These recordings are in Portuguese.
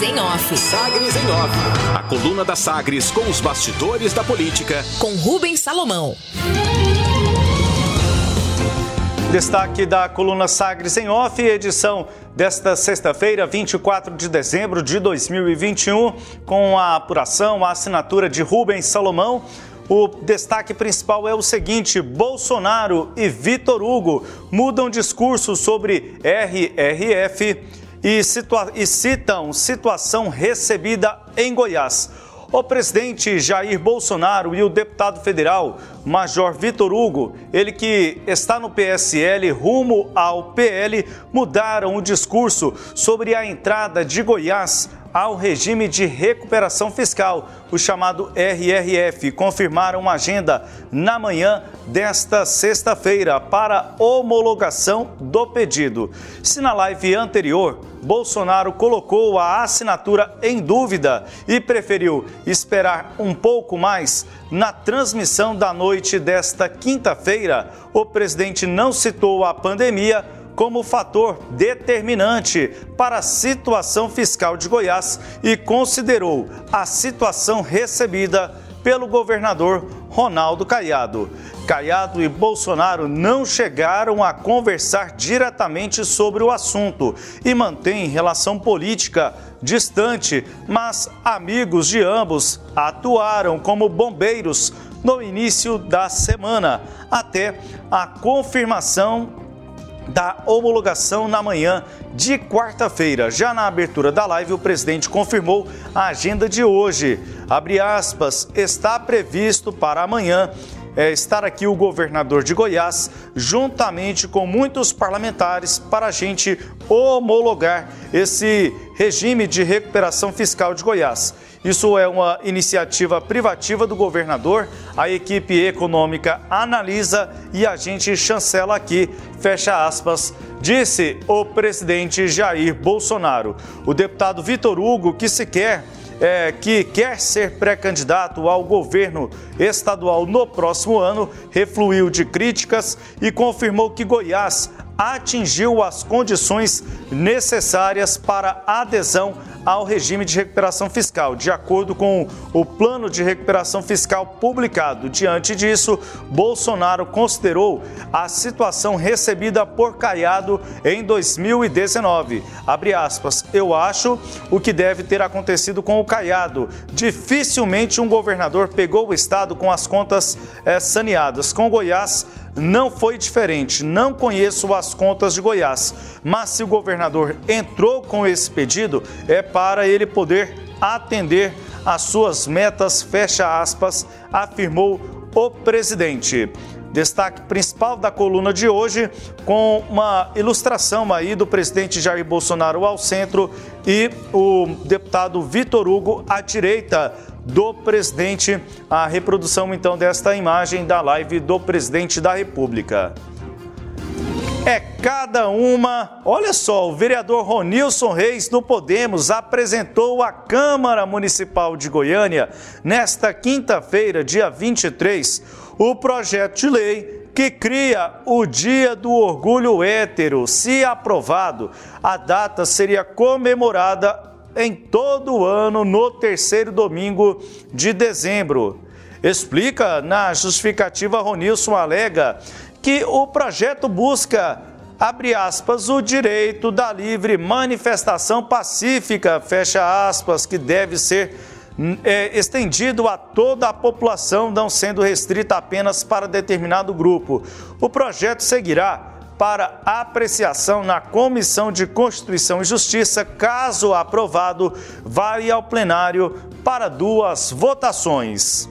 Sagres em Off. Sagres em Off. A coluna da Sagres com os bastidores da política. Com Rubens Salomão. Destaque da coluna Sagres em Off, edição desta sexta-feira, 24 de dezembro de 2021, com a apuração, a assinatura de Rubens Salomão. O destaque principal é o seguinte: Bolsonaro e Vitor Hugo mudam discurso sobre RRF e, situa e citam situação recebida em Goiás. O presidente Jair Bolsonaro e o deputado federal Major Vitor Hugo, ele que está no PSL rumo ao PL, mudaram o discurso sobre a entrada de Goiás ao regime de recuperação fiscal, o chamado RRF, confirmaram agenda na manhã desta sexta-feira para homologação do pedido. Se na live anterior Bolsonaro colocou a assinatura em dúvida e preferiu esperar um pouco mais, na transmissão da noite desta quinta-feira, o presidente não citou a pandemia como fator determinante para a situação fiscal de Goiás e considerou a situação recebida pelo governador Ronaldo Caiado. Caiado e Bolsonaro não chegaram a conversar diretamente sobre o assunto e mantêm relação política distante, mas amigos de ambos atuaram como bombeiros no início da semana, até a confirmação da homologação na manhã de quarta-feira. Já na abertura da live, o presidente confirmou a agenda de hoje. Aspas, está previsto para amanhã é, estar aqui o governador de Goiás, juntamente com muitos parlamentares, para a gente homologar esse regime de recuperação fiscal de Goiás. Isso é uma iniciativa privativa do governador. A equipe econômica analisa e a gente chancela aqui, fecha aspas, disse o presidente Jair Bolsonaro. O deputado Vitor Hugo, que sequer é, que quer ser pré-candidato ao governo estadual no próximo ano, refluiu de críticas e confirmou que Goiás atingiu as condições necessárias para adesão ao regime de recuperação fiscal, de acordo com o plano de recuperação fiscal publicado. Diante disso, Bolsonaro considerou a situação recebida por Caiado em 2019. Abre aspas, eu acho o que deve ter acontecido com o Caiado. Dificilmente um governador pegou o estado com as contas é, saneadas. Com Goiás, não foi diferente. Não conheço as contas de Goiás, mas se o governador entrou com esse pedido, é para ele poder atender às suas metas, fecha aspas, afirmou o presidente. Destaque principal da coluna de hoje, com uma ilustração aí do presidente Jair Bolsonaro ao centro e o deputado Vitor Hugo à direita do presidente. A reprodução então desta imagem da live do presidente da República. É cada uma. Olha só, o vereador Ronilson Reis do Podemos apresentou à Câmara Municipal de Goiânia, nesta quinta-feira, dia 23, o projeto de lei que cria o Dia do Orgulho Hétero. Se aprovado, a data seria comemorada em todo o ano no terceiro domingo de dezembro. Explica na justificativa Ronilson alega que o projeto busca abre aspas, o direito da livre manifestação pacífica, fecha aspas, que deve ser é, estendido a toda a população, não sendo restrita apenas para determinado grupo. O projeto seguirá para apreciação na Comissão de Constituição e Justiça. Caso aprovado, vai ao plenário para duas votações.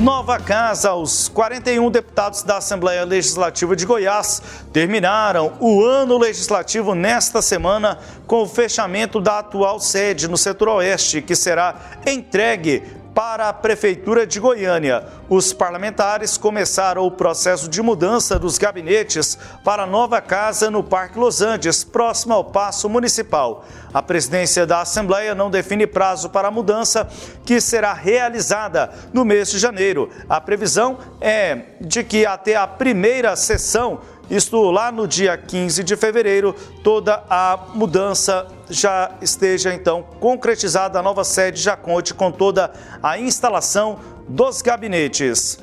Nova Casa, os 41 deputados da Assembleia Legislativa de Goiás terminaram o ano legislativo nesta semana com o fechamento da atual sede no setor oeste, que será entregue para a Prefeitura de Goiânia. Os parlamentares começaram o processo de mudança dos gabinetes para a nova casa no Parque Los Andes, próximo ao Paço Municipal. A presidência da Assembleia não define prazo para a mudança, que será realizada no mês de janeiro. A previsão é de que até a primeira sessão isto lá no dia 15 de fevereiro, toda a mudança já esteja então concretizada, a nova sede já conte com toda a instalação dos gabinetes.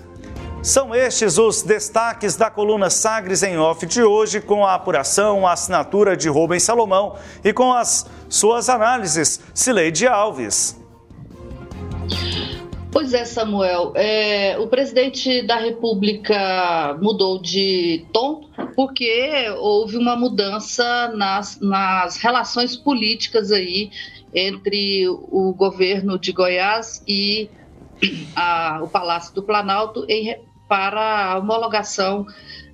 São estes os destaques da coluna Sagres em Off de hoje, com a apuração, a assinatura de Rubens Salomão e com as suas análises, Cileide Alves. Pois é, Samuel. É, o presidente da República mudou de tom porque houve uma mudança nas, nas relações políticas aí entre o governo de Goiás e a, o Palácio do Planalto em, para a homologação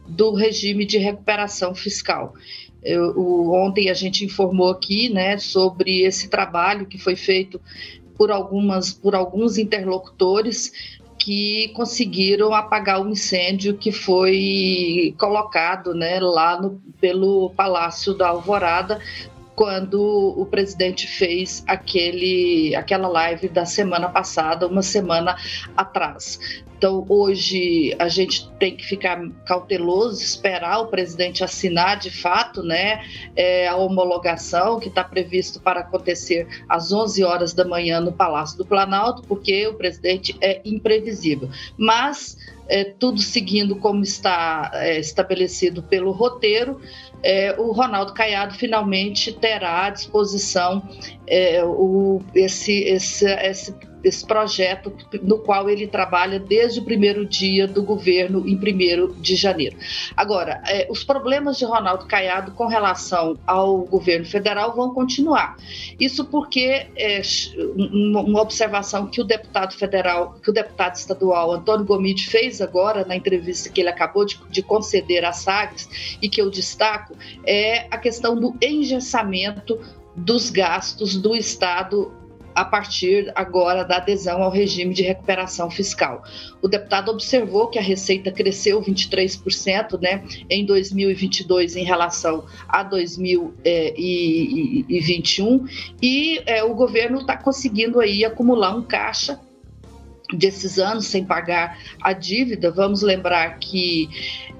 do regime de recuperação fiscal. Eu, o, ontem a gente informou aqui né, sobre esse trabalho que foi feito por, algumas, por alguns interlocutores que conseguiram apagar o incêndio que foi colocado né, lá no, pelo Palácio da Alvorada, quando o presidente fez aquele, aquela live da semana passada, uma semana atrás. Então, hoje a gente tem que ficar cauteloso, esperar o presidente assinar de fato né, é, a homologação que está previsto para acontecer às 11 horas da manhã no Palácio do Planalto, porque o presidente é imprevisível. Mas, é, tudo seguindo como está é, estabelecido pelo roteiro, é, o Ronaldo Caiado finalmente terá à disposição é, o, esse, esse, esse esse projeto no qual ele trabalha desde o primeiro dia do governo, em 1 de janeiro. Agora, é, os problemas de Ronaldo Caiado com relação ao governo federal vão continuar. Isso porque é, uma observação que o deputado federal, que o deputado estadual Antônio Gomide fez agora na entrevista que ele acabou de, de conceder à Sagres e que eu destaco é a questão do engessamento dos gastos do Estado a partir agora da adesão ao regime de recuperação fiscal. O deputado observou que a receita cresceu 23% né, em 2022 em relação a 2021 e é, o governo está conseguindo aí acumular um caixa desses anos sem pagar a dívida. Vamos lembrar que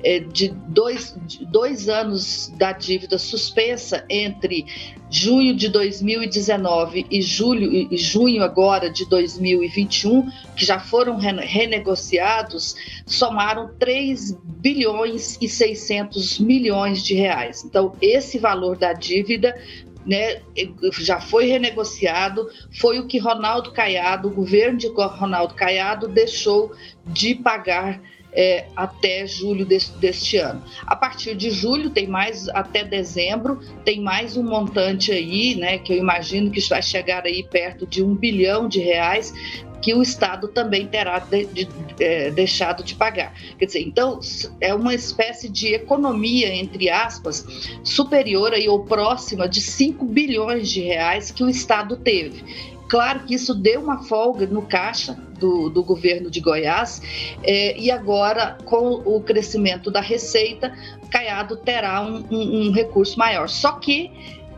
é, de, dois, de dois anos da dívida suspensa entre junho de 2019 e julho e junho agora de 2021, que já foram renegociados, somaram 3 bilhões e 600 milhões de reais. Então, esse valor da dívida né, já foi renegociado, foi o que Ronaldo Caiado, o governo de Ronaldo Caiado, deixou de pagar é, até julho deste, deste ano. A partir de julho, tem mais até dezembro, tem mais um montante aí, né, que eu imagino que vai chegar aí perto de um bilhão de reais, que o Estado também terá de, de, é, deixado de pagar. Quer dizer, então é uma espécie de economia, entre aspas, superior aí, ou próxima de 5 bilhões de reais que o Estado teve. Claro que isso deu uma folga no caixa do, do governo de Goiás, é, e agora, com o crescimento da receita, Caiado terá um, um, um recurso maior. Só que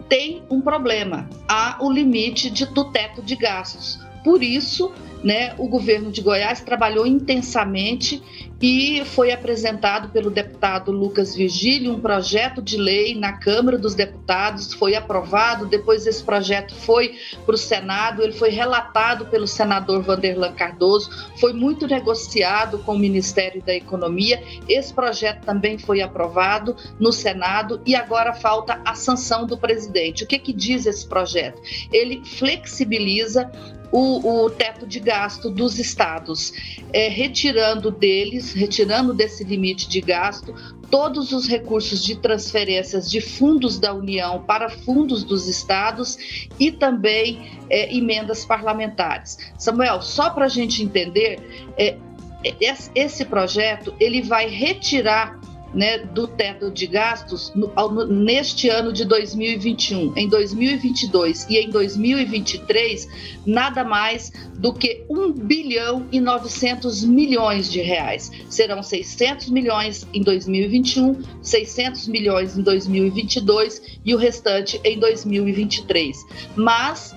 tem um problema: há o limite de, do teto de gastos. Por isso, né, o governo de Goiás trabalhou intensamente e foi apresentado pelo deputado Lucas Virgílio um projeto de lei na Câmara dos Deputados, foi aprovado, depois esse projeto foi para o Senado, ele foi relatado pelo senador Vanderlan Cardoso, foi muito negociado com o Ministério da Economia, esse projeto também foi aprovado no Senado e agora falta a sanção do presidente. O que, que diz esse projeto? Ele flexibiliza o, o teto de gasto dos estados, é, retirando deles, retirando desse limite de gasto, todos os recursos de transferências de fundos da União para fundos dos estados e também é, emendas parlamentares. Samuel, só para a gente entender, é, é esse projeto ele vai retirar né, do teto de gastos no, no, neste ano de 2021, em 2022 e em 2023, nada mais do que 1 bilhão e 900 milhões de reais. Serão 600 milhões em 2021, 600 milhões em 2022 e o restante em 2023. Mas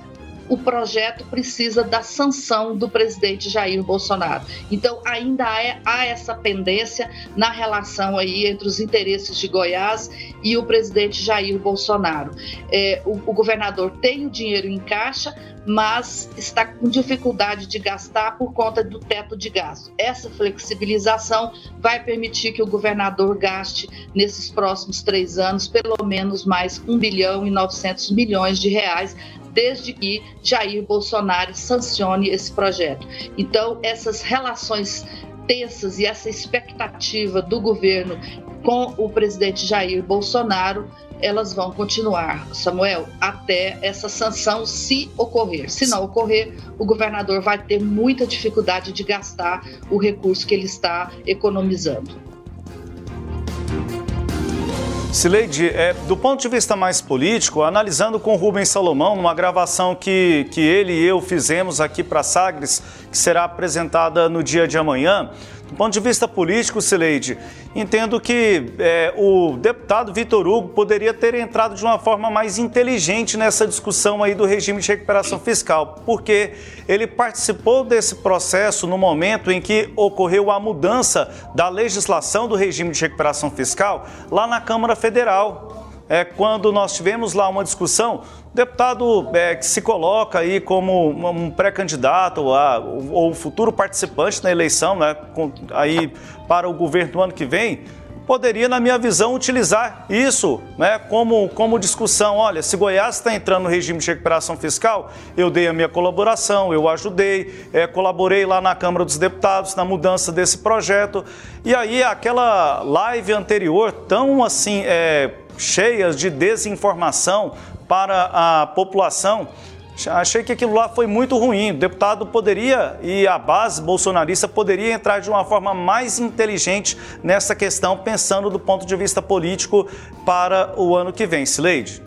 o projeto precisa da sanção do presidente Jair Bolsonaro. Então, ainda há essa pendência na relação aí entre os interesses de Goiás e o presidente Jair Bolsonaro. É, o, o governador tem o dinheiro em caixa, mas está com dificuldade de gastar por conta do teto de gasto. Essa flexibilização vai permitir que o governador gaste nesses próximos três anos pelo menos mais 1 bilhão e 900 milhões de reais desde que Jair Bolsonaro sancione esse projeto. Então, essas relações tensas e essa expectativa do governo com o presidente Jair Bolsonaro elas vão continuar, Samuel, até essa sanção se ocorrer. Se não ocorrer, o governador vai ter muita dificuldade de gastar o recurso que ele está economizando. Sileide, é, do ponto de vista mais político, analisando com Rubens Salomão, numa gravação que, que ele e eu fizemos aqui para Sagres, que será apresentada no dia de amanhã, do ponto de vista político, Sileide, entendo que é, o deputado Vitor Hugo poderia ter entrado de uma forma mais inteligente nessa discussão aí do regime de recuperação fiscal, porque ele participou desse processo no momento em que ocorreu a mudança da legislação do regime de recuperação fiscal lá na Câmara Federal é, quando nós tivemos lá uma discussão, o deputado é, que se coloca aí como um pré-candidato ou, futuro participante na eleição, né, com, aí para o governo do ano que vem, poderia, na minha visão, utilizar isso né, como, como discussão. Olha, se Goiás está entrando no regime de recuperação fiscal, eu dei a minha colaboração, eu ajudei, é, colaborei lá na Câmara dos Deputados na mudança desse projeto. E aí, aquela live anterior, tão assim, é, cheias de desinformação para a população. Achei que aquilo lá foi muito ruim. O deputado poderia e a base bolsonarista poderia entrar de uma forma mais inteligente nessa questão, pensando do ponto de vista político para o ano que vem. Sileide.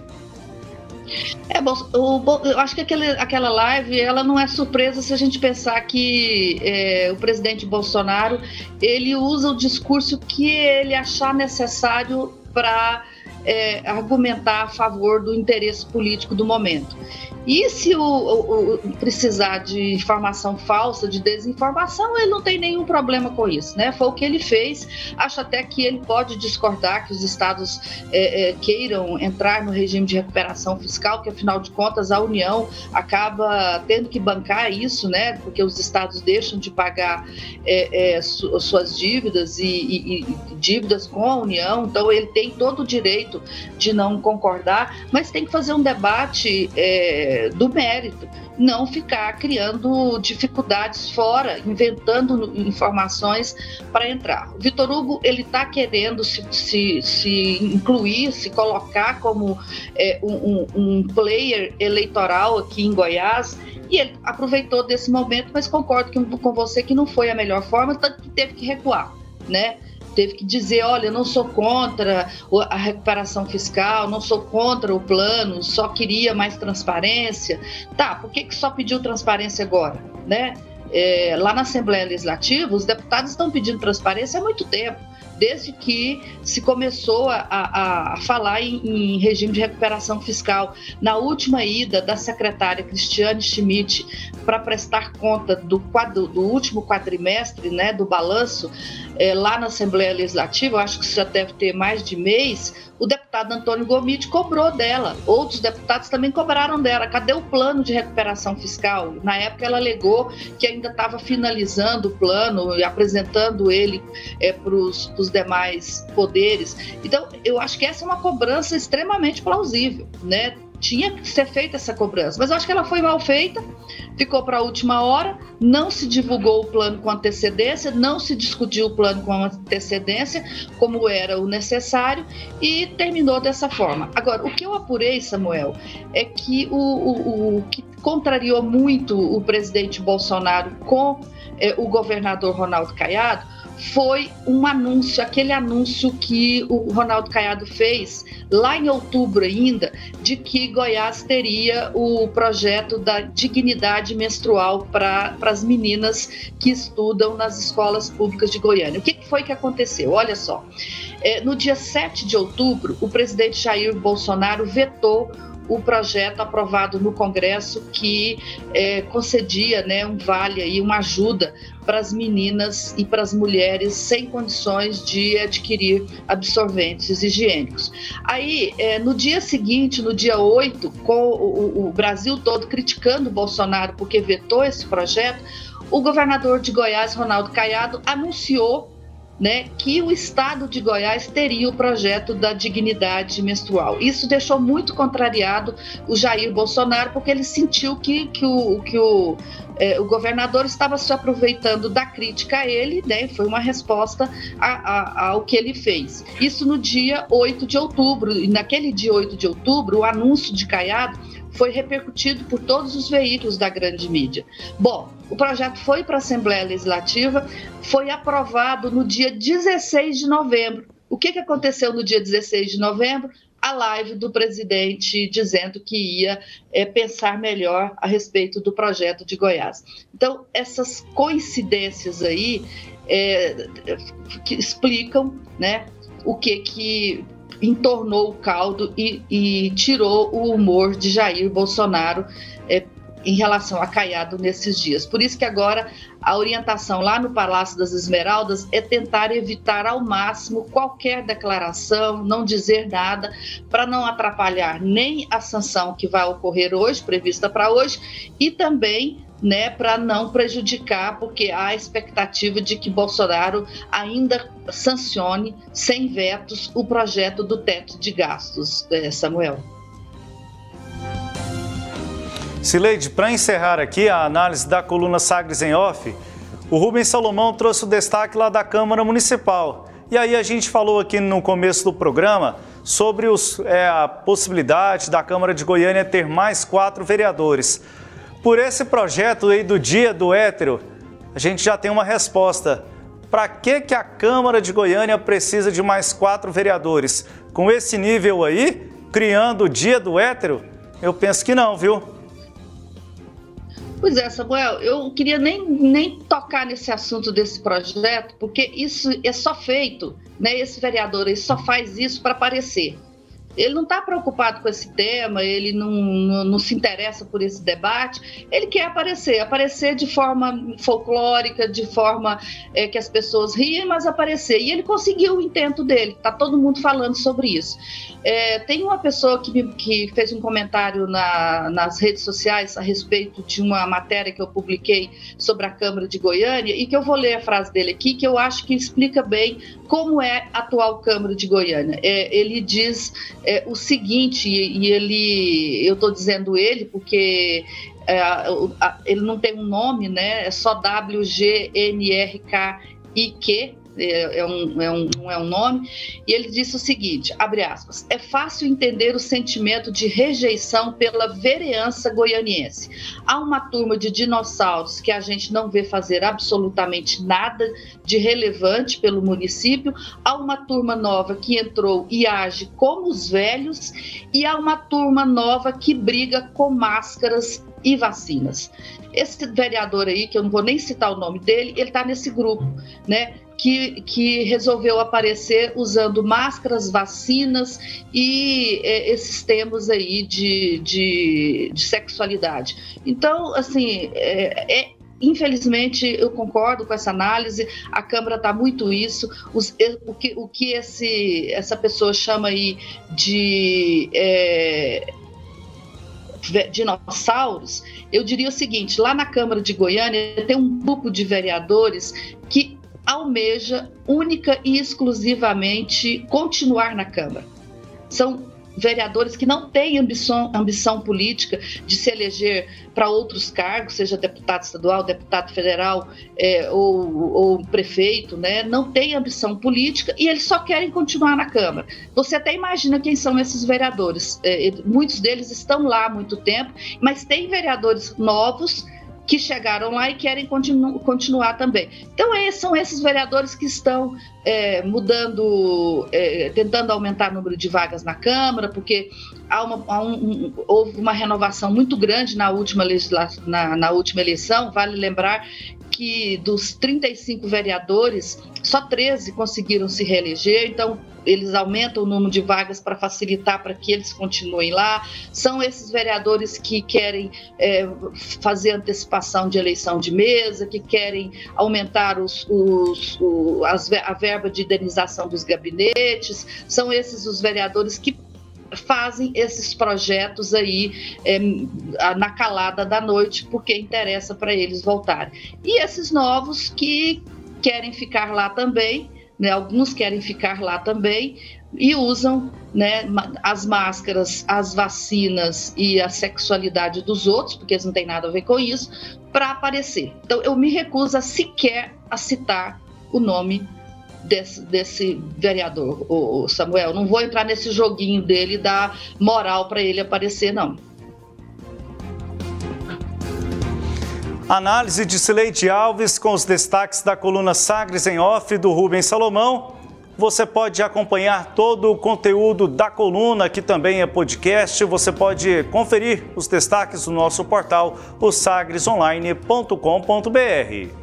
É, o, eu acho que aquele, aquela live ela não é surpresa se a gente pensar que é, o presidente Bolsonaro ele usa o discurso que ele achar necessário para é, argumentar a favor do interesse político do momento. E se o, o, o, precisar de informação falsa, de desinformação, ele não tem nenhum problema com isso, né? Foi o que ele fez. Acho até que ele pode discordar que os estados é, é, queiram entrar no regime de recuperação fiscal, que afinal de contas a União acaba tendo que bancar isso, né? Porque os estados deixam de pagar é, é su, suas dívidas e, e, e dívidas com a União, então ele tem todo o direito de não concordar, mas tem que fazer um debate é, do mérito, não ficar criando dificuldades fora, inventando informações para entrar. O Vitor Hugo ele está querendo se, se, se, incluir, se colocar como é, um, um player eleitoral aqui em Goiás e ele aproveitou desse momento, mas concordo com você que não foi a melhor forma, tanto que teve que recuar, né? Teve que dizer, olha, não sou contra a recuperação fiscal, não sou contra o plano, só queria mais transparência. Tá, por que, que só pediu transparência agora, né? É, lá na Assembleia Legislativa, os deputados estão pedindo transparência há muito tempo desde que se começou a, a, a falar em, em, regime de recuperação fiscal. Na última ida da secretária Cristiane Schmidt para prestar conta do, quadro, do último quadrimestre, né, do balanço, é, lá na Assembleia Legislativa, acho que isso já deve ter mais de mês, o deputado Antônio Gomide cobrou dela. Outros deputados também cobraram dela. Cadê o plano de recuperação fiscal? Na época ela alegou que ainda estava finalizando o plano e apresentando ele é, para os demais poderes. Então, eu acho que essa é uma cobrança extremamente plausível, né? tinha que ser feita essa cobrança. Mas eu acho que ela foi mal feita, ficou para a última hora, não se divulgou o plano com antecedência, não se discutiu o plano com antecedência, como era o necessário, e terminou dessa forma. Agora, o que eu apurei, Samuel, é que o, o, o que contrariou muito o presidente Bolsonaro com eh, o governador Ronaldo Caiado foi um anúncio, aquele anúncio que o Ronaldo Caiado fez lá em outubro ainda, de que Goiás teria o projeto da dignidade menstrual para as meninas que estudam nas escolas públicas de Goiânia. O que foi que aconteceu? Olha só, é, no dia 7 de outubro, o presidente Jair Bolsonaro vetou o projeto aprovado no Congresso que é, concedia né, um vale aí, uma ajuda para as meninas e para as mulheres sem condições de adquirir absorventes higiênicos. Aí, é, no dia seguinte, no dia 8, com o, o Brasil todo criticando o Bolsonaro porque vetou esse projeto, o governador de Goiás, Ronaldo Caiado, anunciou né, que o estado de Goiás teria o projeto da dignidade menstrual. Isso deixou muito contrariado o Jair Bolsonaro, porque ele sentiu que, que, o, que o, é, o governador estava se aproveitando da crítica a ele, né, foi uma resposta a, a, ao que ele fez. Isso no dia 8 de outubro, e naquele dia 8 de outubro, o anúncio de Caiado foi repercutido por todos os veículos da grande mídia. Bom, o projeto foi para a Assembleia Legislativa, foi aprovado no dia 16 de novembro. O que, que aconteceu no dia 16 de novembro? A live do presidente dizendo que ia é, pensar melhor a respeito do projeto de Goiás. Então, essas coincidências aí é, que explicam né, o que, que entornou o caldo e, e tirou o humor de Jair Bolsonaro é, em relação a Caiado nesses dias. Por isso que agora a orientação lá no Palácio das Esmeraldas é tentar evitar ao máximo qualquer declaração, não dizer nada, para não atrapalhar nem a sanção que vai ocorrer hoje, prevista para hoje, e também né, para não prejudicar, porque há a expectativa de que Bolsonaro ainda sancione, sem vetos, o projeto do teto de gastos, eh, Samuel. Sileide, para encerrar aqui a análise da coluna Sagres em Off, o Rubens Salomão trouxe o destaque lá da Câmara Municipal. E aí a gente falou aqui no começo do programa sobre os, é, a possibilidade da Câmara de Goiânia ter mais quatro vereadores. Por esse projeto aí do Dia do Hétero, a gente já tem uma resposta. Para que, que a Câmara de Goiânia precisa de mais quatro vereadores? Com esse nível aí, criando o Dia do Hétero? Eu penso que não, viu? Pois é, Samuel, eu queria nem, nem tocar nesse assunto desse projeto, porque isso é só feito, né? Esse vereador ele só faz isso para aparecer ele não está preocupado com esse tema, ele não, não, não, se interessa por esse debate, ele quer aparecer, aparecer de forma folclórica, de forma é, que as pessoas riem, mas aparecer. E ele conseguiu o intento dele, está todo mundo falando sobre isso. É, tem uma pessoa que, me, que fez um comentário na, nas redes sociais a respeito de uma matéria que eu publiquei sobre a Câmara de Goiânia, e que eu vou ler a frase dele aqui, que eu acho que explica bem como é a atual Câmara de Goiânia. É, ele diz é, o seguinte, e ele, eu estou dizendo ele porque é, ele não tem um nome, né? É só WGNRKIQ, é, é, um, é um, não é um nome, e ele disse o seguinte, abre aspas, é fácil entender o sentimento de rejeição pela vereança goianiense. Há uma turma de dinossauros que a gente não vê fazer absolutamente nada de relevante pelo município, há uma turma nova que entrou e age como os velhos, e há uma turma nova que briga com máscaras e vacinas. Esse vereador aí, que eu não vou nem citar o nome dele, ele está nesse grupo, né? Que, que resolveu aparecer usando máscaras, vacinas e é, esses temas aí de, de, de, sexualidade. Então, assim, é, é infelizmente eu concordo com essa análise a câmara está muito isso os, o que o que esse essa pessoa chama aí de é, dinossauros eu diria o seguinte lá na câmara de Goiânia tem um grupo de vereadores que almeja única e exclusivamente continuar na Câmara. São vereadores que não têm ambição, ambição política de se eleger para outros cargos, seja deputado estadual, deputado federal é, ou, ou, prefeito, né? não têm ambição política e eles só querem continuar na Câmara. Você até imagina quem são esses vereadores. É, muitos deles estão lá há muito tempo, mas tem vereadores novos que chegaram lá e querem continu continuar também. Então, é, são esses vereadores que estão é, mudando, é, tentando aumentar o número de vagas na Câmara, porque há uma, há um, um, houve uma renovação muito grande na última, na, na última eleição. Vale lembrar que dos 35 vereadores, só 13 conseguiram se reeleger, então eles aumentam o número de vagas para facilitar para que eles continuem lá. São esses vereadores que querem é, fazer antecipação de eleição de mesa, que querem aumentar os, os, o, as, a verba de indenização dos gabinetes. São esses os vereadores que fazem esses projetos aí é, na calada da noite, porque interessa para eles voltarem. E esses novos que querem ficar lá também, né, alguns querem ficar lá também e usam né, as máscaras, as vacinas e a sexualidade dos outros, porque eles não têm nada a ver com isso, para aparecer. Então eu me recuso a sequer a citar o nome desse, desse vereador, o Samuel. Não vou entrar nesse joguinho dele dar moral para ele aparecer, não. Análise de Sileide Alves com os destaques da coluna Sagres em Off do Rubens Salomão. Você pode acompanhar todo o conteúdo da coluna, que também é podcast. Você pode conferir os destaques do nosso portal, o sagresonline.com.br.